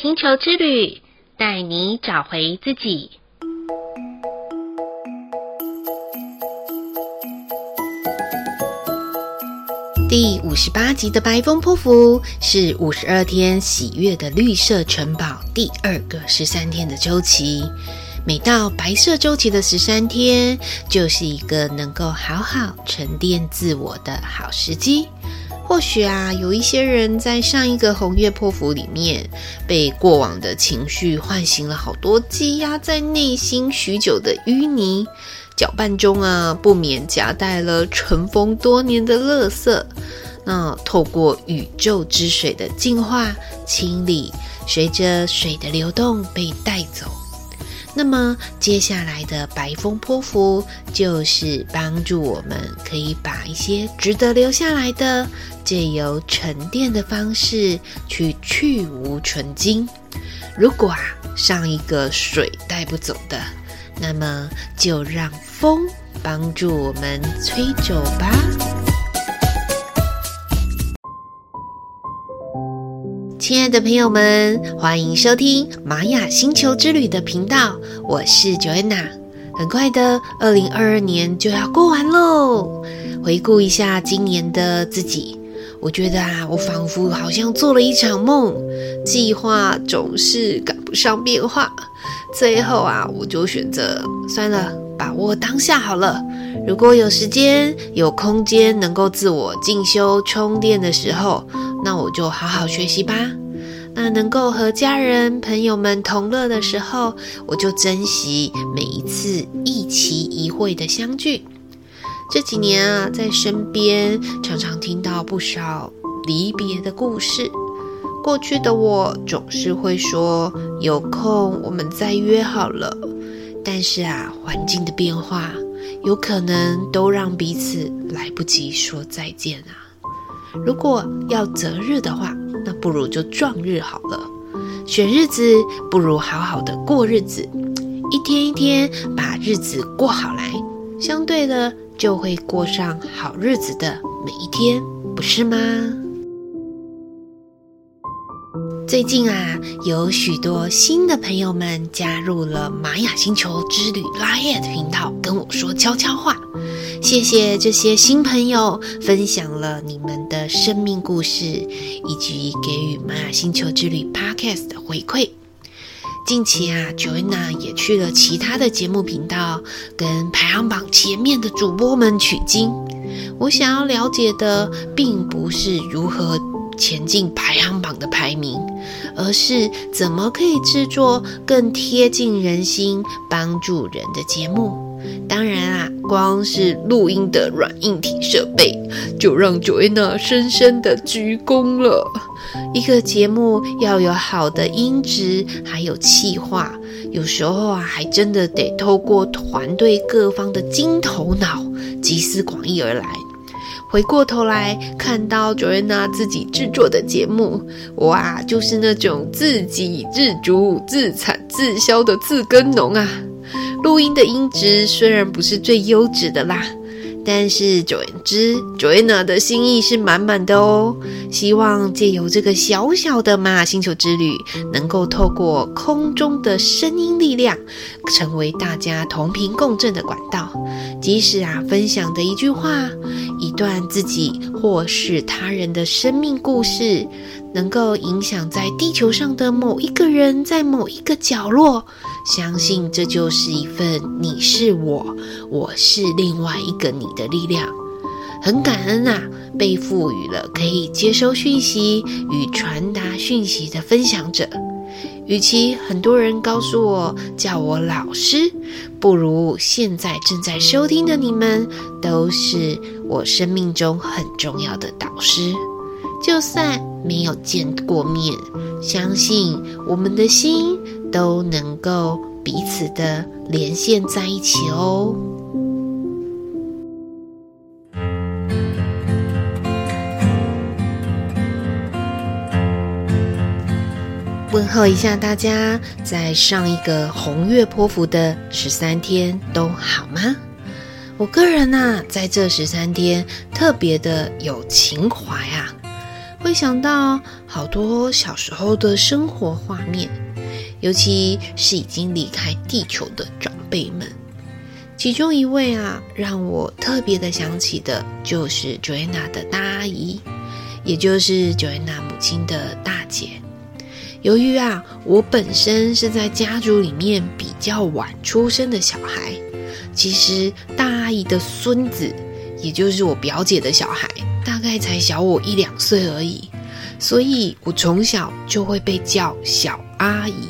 星球之旅，带你找回自己。第五十八集的白风波符是五十二天喜悦的绿色城堡第二个十三天的周期。每到白色周期的十三天，就是一个能够好好沉淀自我的好时机。或许啊，有一些人在上一个红月破釜里面，被过往的情绪唤醒了好多积压在内心许久的淤泥，搅拌中啊，不免夹带了尘封多年的垃圾。那透过宇宙之水的净化清理，随着水的流动被带走。那么接下来的白风波符就是帮助我们可以把一些值得留下来的，借由沉淀的方式去去芜存菁。如果啊，上一个水带不走的，那么就让风帮助我们吹走吧。亲爱的朋友们，欢迎收听玛雅星球之旅的频道，我是 Joanna。很快的，二零二二年就要过完喽。回顾一下今年的自己，我觉得啊，我仿佛好像做了一场梦，计划总是赶不上变化，最后啊，我就选择算了，把握当下好了。如果有时间、有空间，能够自我进修、充电的时候，那我就好好学习吧。那能够和家人朋友们同乐的时候，我就珍惜每一次一期一会的相聚。这几年啊，在身边常常听到不少离别的故事。过去的我总是会说有空我们再约好了，但是啊，环境的变化有可能都让彼此来不及说再见啊。如果要择日的话，那不如就撞日好了。选日子不如好好的过日子，一天一天把日子过好来，相对的就会过上好日子的每一天，不是吗？最近啊，有许多新的朋友们加入了玛雅星球之旅 LINE@ 频道，跟我说悄悄话。谢谢这些新朋友分享了你们的生命故事，以及给予玛雅星球之旅 Podcast 的回馈。近期啊，Joanna 也去了其他的节目频道，跟排行榜前面的主播们取经。我想要了解的，并不是如何。前进排行榜的排名，而是怎么可以制作更贴近人心、帮助人的节目。当然啊，光是录音的软硬体设备，就让 Joanna 深深的鞠躬了。一个节目要有好的音质，还有气化，有时候啊，还真的得透过团队各方的金头脑，集思广益而来。回过头来看到 Joanna 自己制作的节目，哇，就是那种自给自足、自产自销的自耕农啊！录音的音质虽然不是最优质的啦。但是，总之，Joanna 的心意是满满的哦。希望借由这个小小的玛雅星球之旅，能够透过空中的声音力量，成为大家同频共振的管道。即使啊，分享的一句话、一段自己或是他人的生命故事，能够影响在地球上的某一个人，在某一个角落。相信这就是一份你是我，我是另外一个你的力量。很感恩啊，被赋予了可以接收讯息与传达讯息的分享者。与其很多人告诉我叫我老师，不如现在正在收听的你们都是我生命中很重要的导师。就算没有见过面，相信我们的心。都能够彼此的连线在一起哦。问候一下大家，在上一个红月波符的十三天都好吗？我个人呐、啊，在这十三天特别的有情怀啊。会想到好多小时候的生活画面，尤其是已经离开地球的长辈们。其中一位啊，让我特别的想起的，就是 Joanna 的大阿姨，也就是 Joanna 母亲的大姐。由于啊，我本身是在家族里面比较晚出生的小孩，其实大阿姨的孙子，也就是我表姐的小孩，大概才小我一两岁而已，所以我从小就会被叫小阿姨。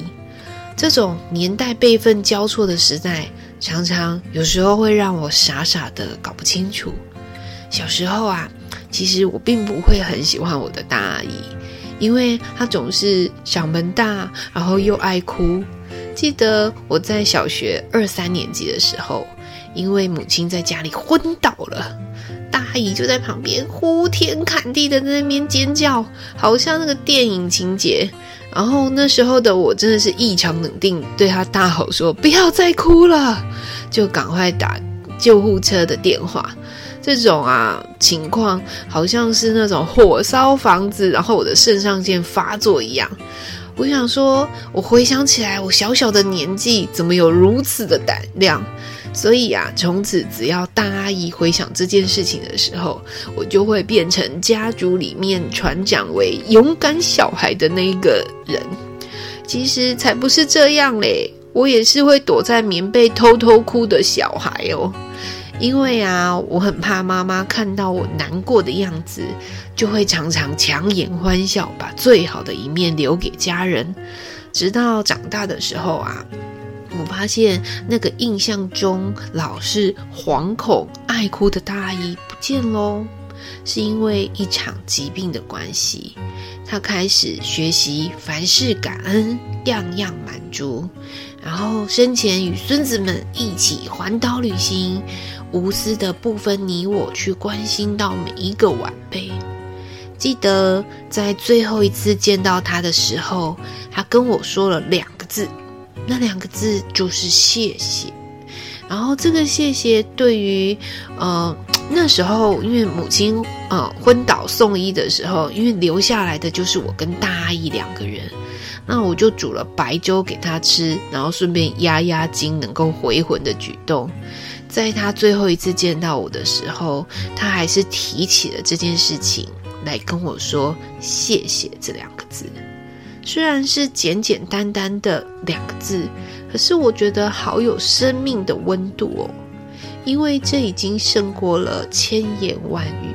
这种年代辈分交错的时代，常常有时候会让我傻傻的搞不清楚。小时候啊，其实我并不会很喜欢我的大阿姨，因为她总是嗓门大，然后又爱哭。记得我在小学二三年级的时候，因为母亲在家里昏倒了，大姨就在旁边呼天喊地的在那边尖叫，好像那个电影情节。然后那时候的我真的是异常冷定，对她大吼说：“不要再哭了！”就赶快打救护车的电话。这种啊情况，好像是那种火烧房子，然后我的肾上腺发作一样。我想说，我回想起来，我小小的年纪怎么有如此的胆量？所以啊，从此只要大阿姨回想这件事情的时候，我就会变成家族里面传讲为勇敢小孩的那一个人。其实才不是这样嘞，我也是会躲在棉被偷偷哭的小孩哦。因为啊，我很怕妈妈看到我难过的样子，就会常常强颜欢笑，把最好的一面留给家人。直到长大的时候啊。我发现那个印象中老是惶恐爱哭的大姨不见喽，是因为一场疾病的关系。她开始学习凡事感恩，样样满足。然后生前与孙子们一起环岛旅行，无私的不分你我去关心到每一个晚辈。记得在最后一次见到他的时候，他跟我说了两个字。那两个字就是谢谢，然后这个谢谢对于呃那时候因为母亲呃昏倒送医的时候，因为留下来的就是我跟大阿姨两个人，那我就煮了白粥给她吃，然后顺便压压惊，能够回魂的举动。在她最后一次见到我的时候，她还是提起了这件事情来跟我说谢谢这两个字。虽然是简简单单的两个字，可是我觉得好有生命的温度哦，因为这已经胜过了千言万语。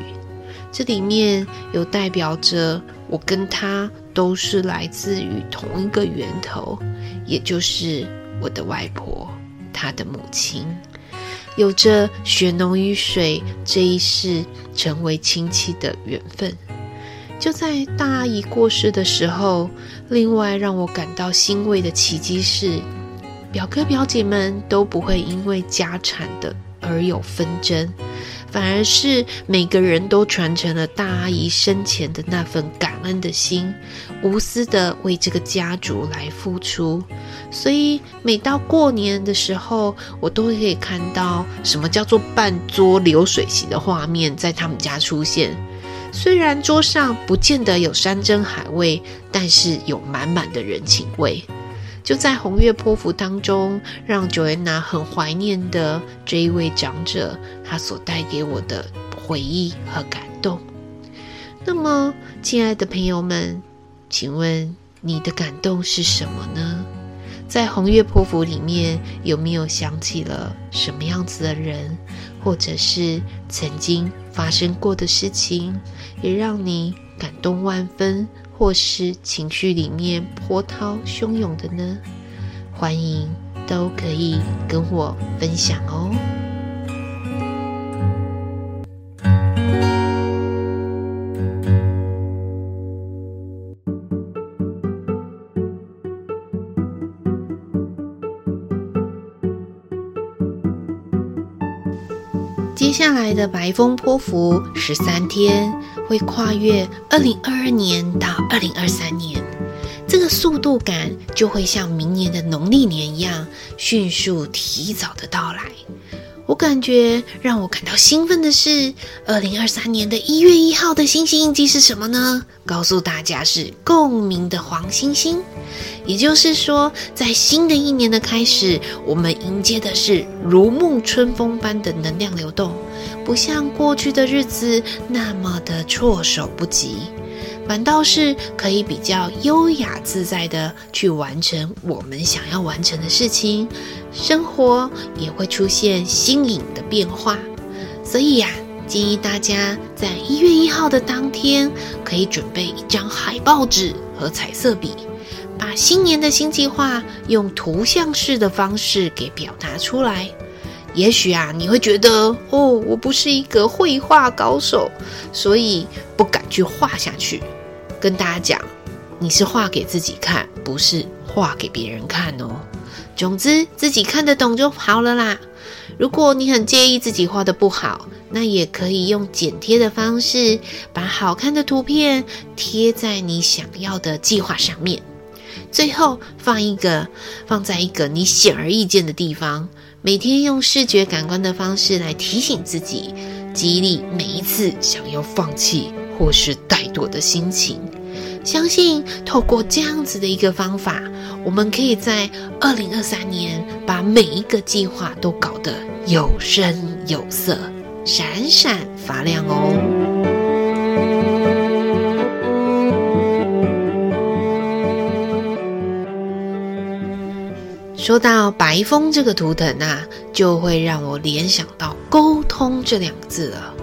这里面有代表着我跟他都是来自于同一个源头，也就是我的外婆，她的母亲，有着血浓于水这一世成为亲戚的缘分。就在大阿姨过世的时候，另外让我感到欣慰的奇迹是，表哥表姐们都不会因为家产的而有纷争，反而是每个人都传承了大阿姨生前的那份感恩的心，无私的为这个家族来付出。所以每到过年的时候，我都可以看到什么叫做半桌流水席的画面在他们家出现。虽然桌上不见得有山珍海味，但是有满满的人情味。就在红月波符当中，让 Joanna 很怀念的这一位长者，他所带给我的回忆和感动。那么，亲爱的朋友们，请问你的感动是什么呢？在红月波符里面，有没有想起了什么样子的人，或者是曾经发生过的事情？也让你感动万分，或是情绪里面波涛汹涌的呢？欢迎都可以跟我分享哦。下来的白风波符十三天，会跨越二零二二年到二零二三年，这个速度感就会像明年的农历年一样迅速提早的到来。我感觉让我感到兴奋的是，二零二三年的一月一号的星星印记是什么呢？告诉大家是共鸣的黄星星。也就是说，在新的一年的开始，我们迎接的是如沐春风般的能量流动，不像过去的日子那么的措手不及。反倒是可以比较优雅自在的去完成我们想要完成的事情，生活也会出现新颖的变化。所以呀，建议大家在一月一号的当天，可以准备一张海报纸和彩色笔，把新年的新计划用图像式的方式给表达出来。也许啊，你会觉得哦，我不是一个绘画高手，所以不敢去画下去。跟大家讲，你是画给自己看，不是画给别人看哦。总之，自己看得懂就好了啦。如果你很介意自己画得不好，那也可以用剪贴的方式，把好看的图片贴在你想要的计划上面。最后放一个，放在一个你显而易见的地方。每天用视觉感官的方式来提醒自己，激励每一次想要放弃或是怠惰的心情。相信透过这样子的一个方法，我们可以在二零二三年把每一个计划都搞得有声有色、闪闪发亮哦。说到白风这个图腾啊，就会让我联想到沟通这两个字了。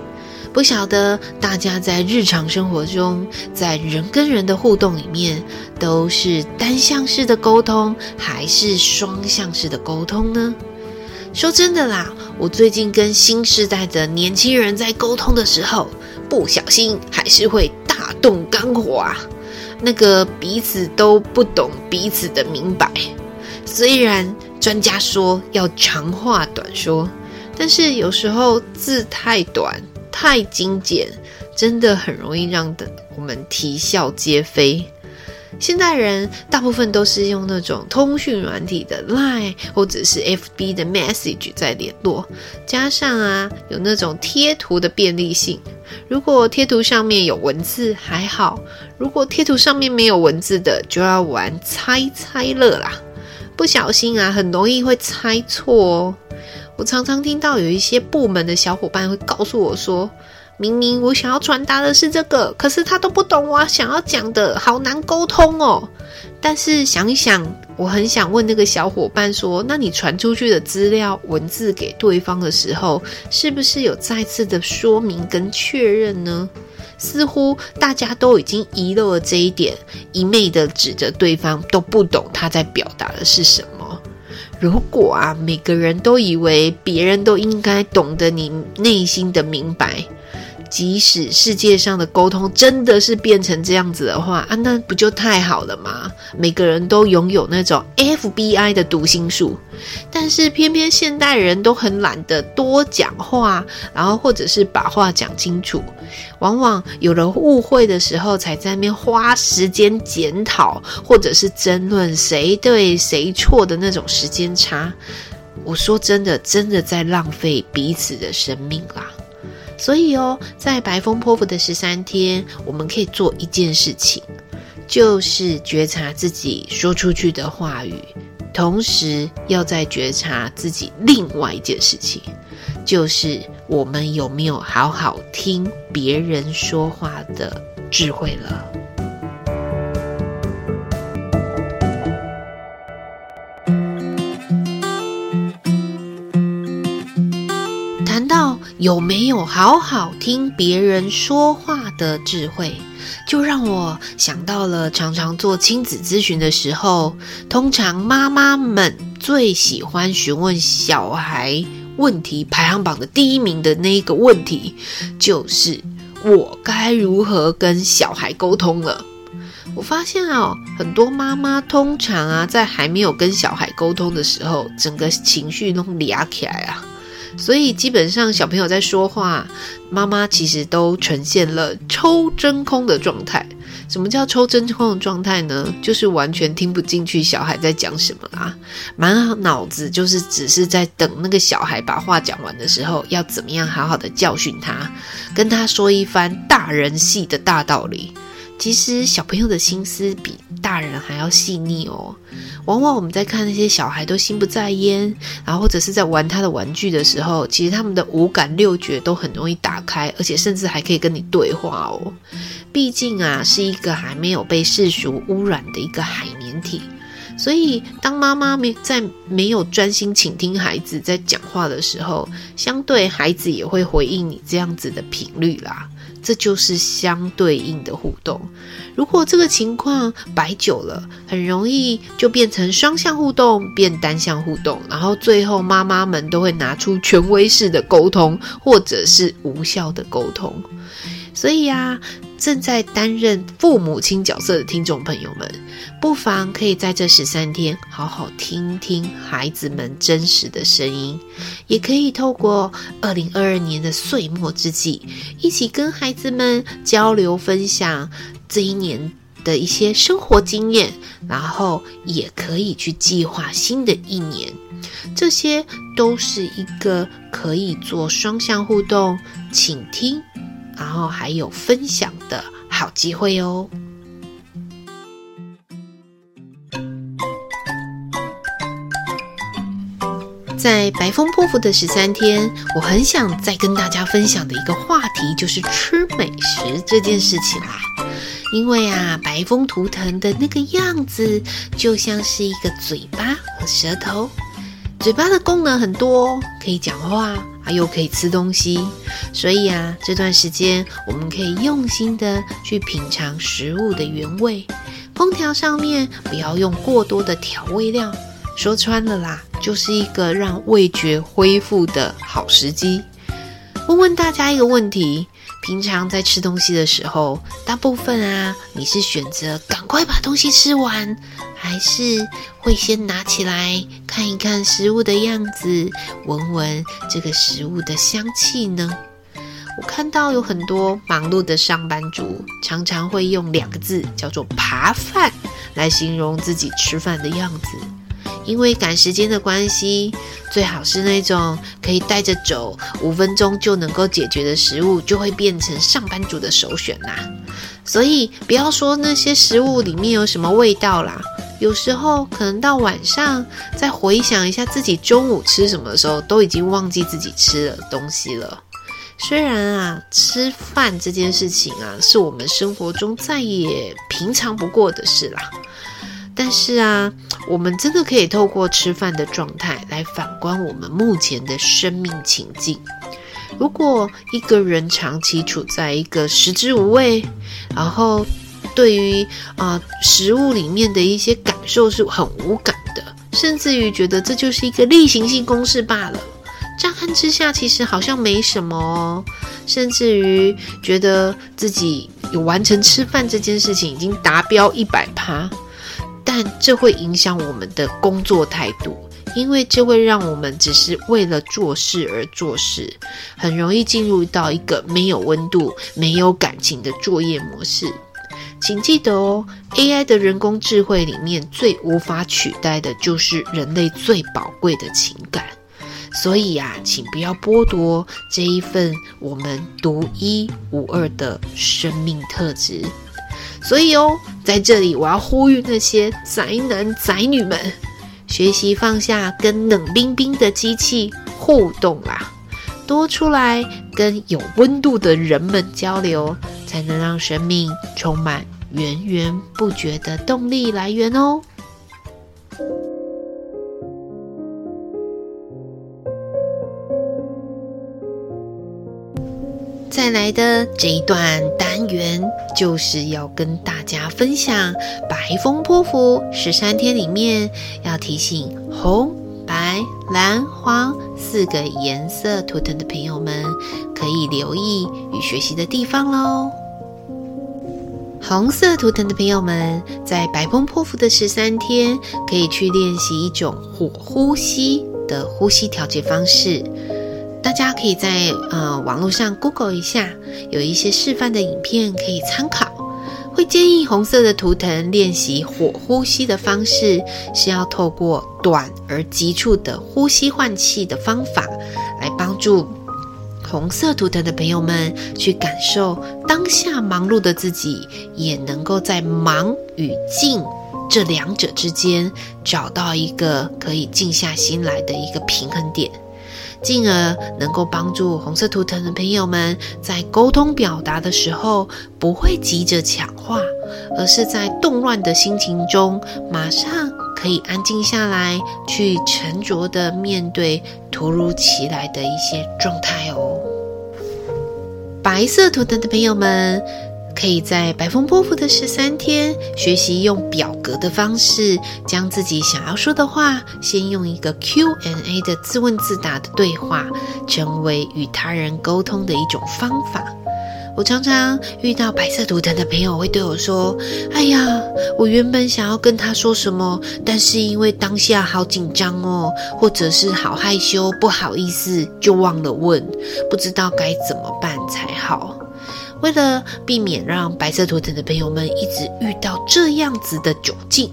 不晓得大家在日常生活中，在人跟人的互动里面，都是单向式的沟通，还是双向式的沟通呢？说真的啦，我最近跟新世代的年轻人在沟通的时候，不小心还是会大动肝火啊，那个彼此都不懂彼此的明白。虽然专家说要长话短说，但是有时候字太短、太精简，真的很容易让的我们啼笑皆非。现代人大部分都是用那种通讯软体的 Line 或者是 FB 的 Message 在联络，加上啊有那种贴图的便利性。如果贴图上面有文字还好，如果贴图上面没有文字的，就要玩猜猜乐啦。不小心啊，很容易会猜错哦。我常常听到有一些部门的小伙伴会告诉我说，明明我想要传达的是这个，可是他都不懂我想要讲的，好难沟通哦。但是想一想，我很想问那个小伙伴说，那你传出去的资料文字给对方的时候，是不是有再次的说明跟确认呢？似乎大家都已经遗漏了这一点，一昧的指着对方都不懂他在表达的是什么。如果啊，每个人都以为别人都应该懂得你内心的明白。即使世界上的沟通真的是变成这样子的话啊，那不就太好了吗？每个人都拥有那种 FBI 的读心术，但是偏偏现代人都很懒得多讲话，然后或者是把话讲清楚，往往有了误会的时候，才在那边花时间检讨，或者是争论谁对谁错的那种时间差。我说真的，真的在浪费彼此的生命啦。所以哦，在白风波符的十三天，我们可以做一件事情，就是觉察自己说出去的话语，同时要再觉察自己另外一件事情，就是我们有没有好好听别人说话的智慧了。有没有好好听别人说话的智慧？就让我想到了常常做亲子咨询的时候，通常妈妈们最喜欢询问小孩问题排行榜的第一名的那一个问题，就是我该如何跟小孩沟通了。我发现哦，很多妈妈通常啊，在还没有跟小孩沟通的时候，整个情绪都嗲起来啊。所以基本上小朋友在说话，妈妈其实都呈现了抽真空的状态，什么叫抽真空的状态呢？就是完全听不进去小孩在讲什么啦，满脑子就是只是在等那个小孩把话讲完的时候，要怎么样好好的教训他，跟他说一番大人系的大道理。其实小朋友的心思比大人还要细腻哦。往往我们在看那些小孩都心不在焉，然后或者是在玩他的玩具的时候，其实他们的五感六觉都很容易打开，而且甚至还可以跟你对话哦。毕竟啊，是一个还没有被世俗污染的一个海绵体，所以当妈妈没在没有专心倾听孩子在讲话的时候，相对孩子也会回应你这样子的频率啦。这就是相对应的互动。如果这个情况摆久了，很容易就变成双向互动变单向互动，然后最后妈妈们都会拿出权威式的沟通，或者是无效的沟通。所以呀，正在担任父母亲角色的听众朋友们，不妨可以在这十三天好好听听孩子们真实的声音，也可以透过二零二二年的岁末之际，一起跟孩子们交流分享这一年的一些生活经验，然后也可以去计划新的一年，这些都是一个可以做双向互动、倾听。然后还有分享的好机会哦！在白风波符的十三天，我很想再跟大家分享的一个话题就是吃美食这件事情啦。因为啊，白风图腾的那个样子就像是一个嘴巴和舌头，嘴巴的功能很多，可以讲话。又可以吃东西，所以啊，这段时间我们可以用心的去品尝食物的原味，烹调上面不要用过多的调味料。说穿了啦，就是一个让味觉恢复的好时机。问问大家一个问题。平常在吃东西的时候，大部分啊，你是选择赶快把东西吃完，还是会先拿起来看一看食物的样子，闻闻这个食物的香气呢？我看到有很多忙碌的上班族，常常会用两个字叫做“扒饭”来形容自己吃饭的样子。因为赶时间的关系，最好是那种可以带着走，五分钟就能够解决的食物，就会变成上班族的首选啦。所以不要说那些食物里面有什么味道啦，有时候可能到晚上再回想一下自己中午吃什么的时候，都已经忘记自己吃了东西了。虽然啊，吃饭这件事情啊，是我们生活中再也平常不过的事啦。但是啊，我们真的可以透过吃饭的状态来反观我们目前的生命情境。如果一个人长期处在一个食之无味，然后对于啊、食物里面的一些感受是很无感的，甚至于觉得这就是一个例行性公事罢了，乍看之下其实好像没什么哦，甚至于觉得自己有完成吃饭这件事情已经达标一百趴。但这会影响我们的工作态度，因为这会让我们只是为了做事而做事，很容易进入到一个没有温度、没有感情的作业模式。请记得哦，AI 的人工智慧里面最无法取代的就是人类最宝贵的情感。所以呀，请不要剥夺这一份我们独一无二的生命特质。所以哦，在这里我要呼吁那些宅男宅女们，学习放下跟冷冰冰的机器互动啦，多出来跟有温度的人们交流，才能让生命充满源源不绝的动力来源哦。来的这一段单元，就是要跟大家分享白风波符十三天里面要提醒红、白、蓝、黄四个颜色图腾的朋友们，可以留意与学习的地方喽。红色图腾的朋友们，在白风波符的十三天，可以去练习一种火呼吸的呼吸调节方式。大家可以在呃网络上 Google 一下，有一些示范的影片可以参考，会建议红色的图腾练习火呼吸的方式，是要透过短而急促的呼吸换气的方法，来帮助红色图腾的朋友们去感受当下忙碌的自己，也能够在忙与静这两者之间找到一个可以静下心来的一个平衡点。进而能够帮助红色图腾的朋友们在沟通表达的时候，不会急着抢话，而是在动乱的心情中，马上可以安静下来，去沉着地面对突如其来的一些状态哦。白色图腾的朋友们。可以在白风波符的十三天学习用表格的方式，将自己想要说的话，先用一个 QNA 的自问自答的对话，成为与他人沟通的一种方法。我常常遇到白色图腾的朋友会对我说：“哎呀，我原本想要跟他说什么，但是因为当下好紧张哦，或者是好害羞，不好意思，就忘了问，不知道该怎么办才好。”为了避免让白色图腾的朋友们一直遇到这样子的窘境，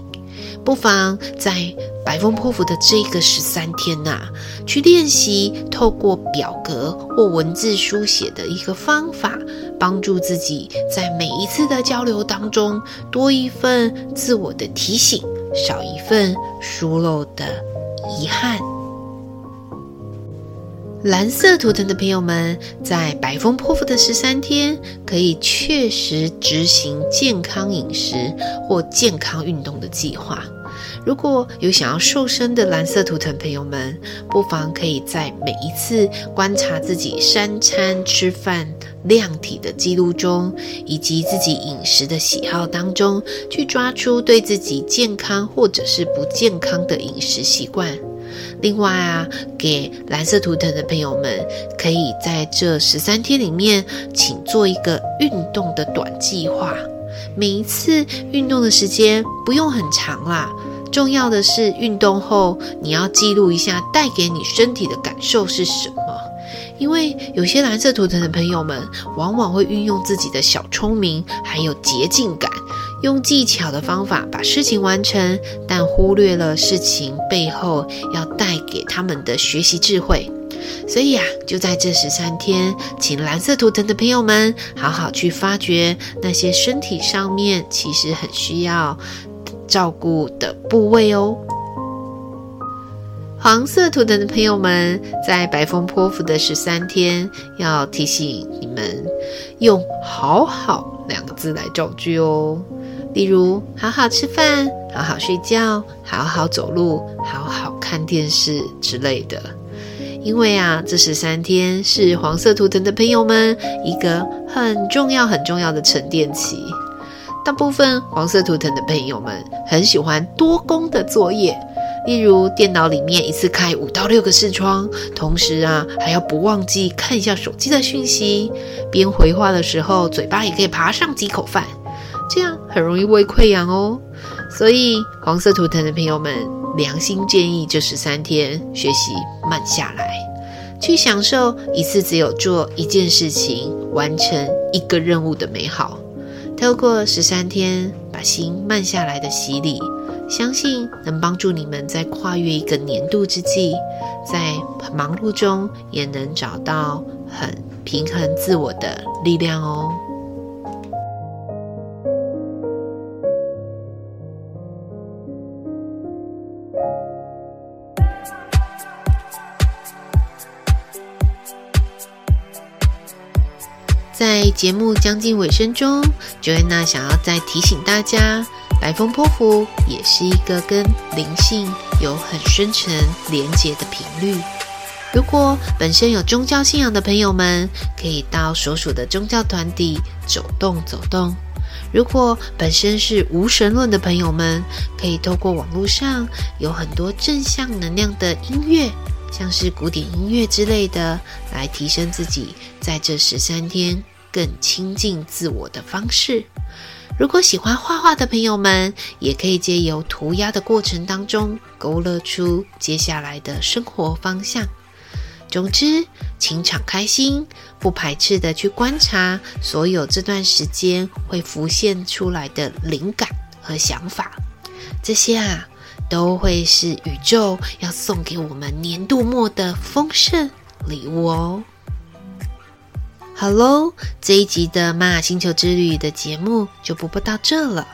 不妨在白风波符的这个十三天呐、去练习透过表格或文字书写的一个方法，帮助自己在每一次的交流当中多一份自我的提醒，少一份疏漏的遗憾。蓝色图腾的朋友们，在白风破腹的十三天，可以确实执行健康饮食或健康运动的计划。如果有想要瘦身的蓝色图腾朋友们，不妨可以在每一次观察自己三餐吃饭量体的记录中，以及自己饮食的喜好当中，去抓出对自己健康或者是不健康的饮食习惯。另外啊，给蓝色图腾的朋友们，可以在这十三天里面，请做一个运动的短计划。每一次运动的时间不用很长啦，重要的是运动后你要记录一下带给你身体的感受是什么。因为有些蓝色图腾的朋友们，往往会运用自己的小聪明，还有捷径感。用技巧的方法把事情完成，但忽略了事情背后要带给他们的学习智慧。所以、啊，就在这十三天，请蓝色图腾的朋友们好好去发掘那些身体上面其实很需要照顾的部位哦。黄色图腾的朋友们，在白风波符的十三天，要提醒你们用“好好”两个字来造句哦。例如，好好吃饭，好好睡觉，好好走路，好好看电视之类的。因为啊，这十三天是黄色图腾的朋友们一个很重要、很重要的沉淀期。大部分黄色图腾的朋友们很喜欢多工的作业，例如电脑里面一次开五到六个视窗，同时啊，还要不忘记看一下手机的讯息，边回话的时候，嘴巴也可以爬上几口饭。这样很容易胃溃疡哦，所以黄色图腾的朋友们，良心建议这十三天学习慢下来，去享受一次只有做一件事情、完成一个任务的美好。透过十三天把心慢下来的洗礼，相信能帮助你们在跨越一个年度之际，在忙碌中也能找到很平衡自我的力量哦。节目将近尾声中，Joanna 想要再提醒大家，白风波符也是一个跟灵性有很深层连接的频率。如果本身有宗教信仰的朋友们，可以到所属的宗教团体走动走动；如果本身是无神论的朋友们，可以透过网络上有很多正向能量的音乐，像是古典音乐之类的，来提升自己。在这十三天更亲近自我的方式，如果喜欢画画的朋友们，也可以借由涂鸦的过程当中，勾勒出接下来的生活方向。总之，请敞开心，不排斥的去观察所有这段时间会浮现出来的灵感和想法。这些啊，都会是宇宙要送给我们年度末的丰盛礼物哦。好喽，这一集的玛雅星球之旅的节目就播报到这了。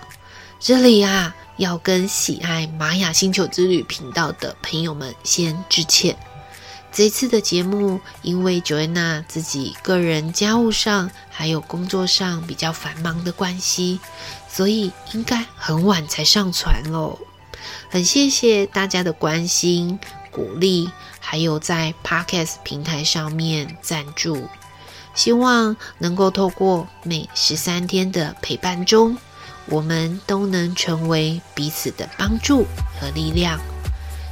这里啊，要跟喜爱玛雅星球之旅频道的朋友们先致歉。这次的节目，因为 Joanna 自己个人家务上还有工作上比较繁忙的关系，所以应该很晚才上传喽。很谢谢大家的关心、鼓励，还有在 Podcast 平台上面赞助。希望能够透过每十三天的陪伴中，我们都能成为彼此的帮助和力量。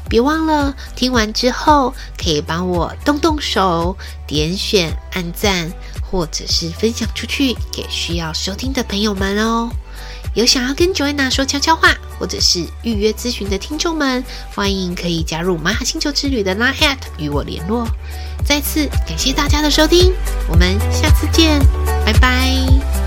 别忘了听完之后，可以帮我动动手，点选按赞，或者是分享出去给需要收听的朋友们哦。有想要跟 Joanna 说悄悄话，或者是预约咨询的听众们，欢迎可以加入玛雅星球之旅的 Line@ 与我联络。再次感谢大家的收听，我们下次见，拜拜。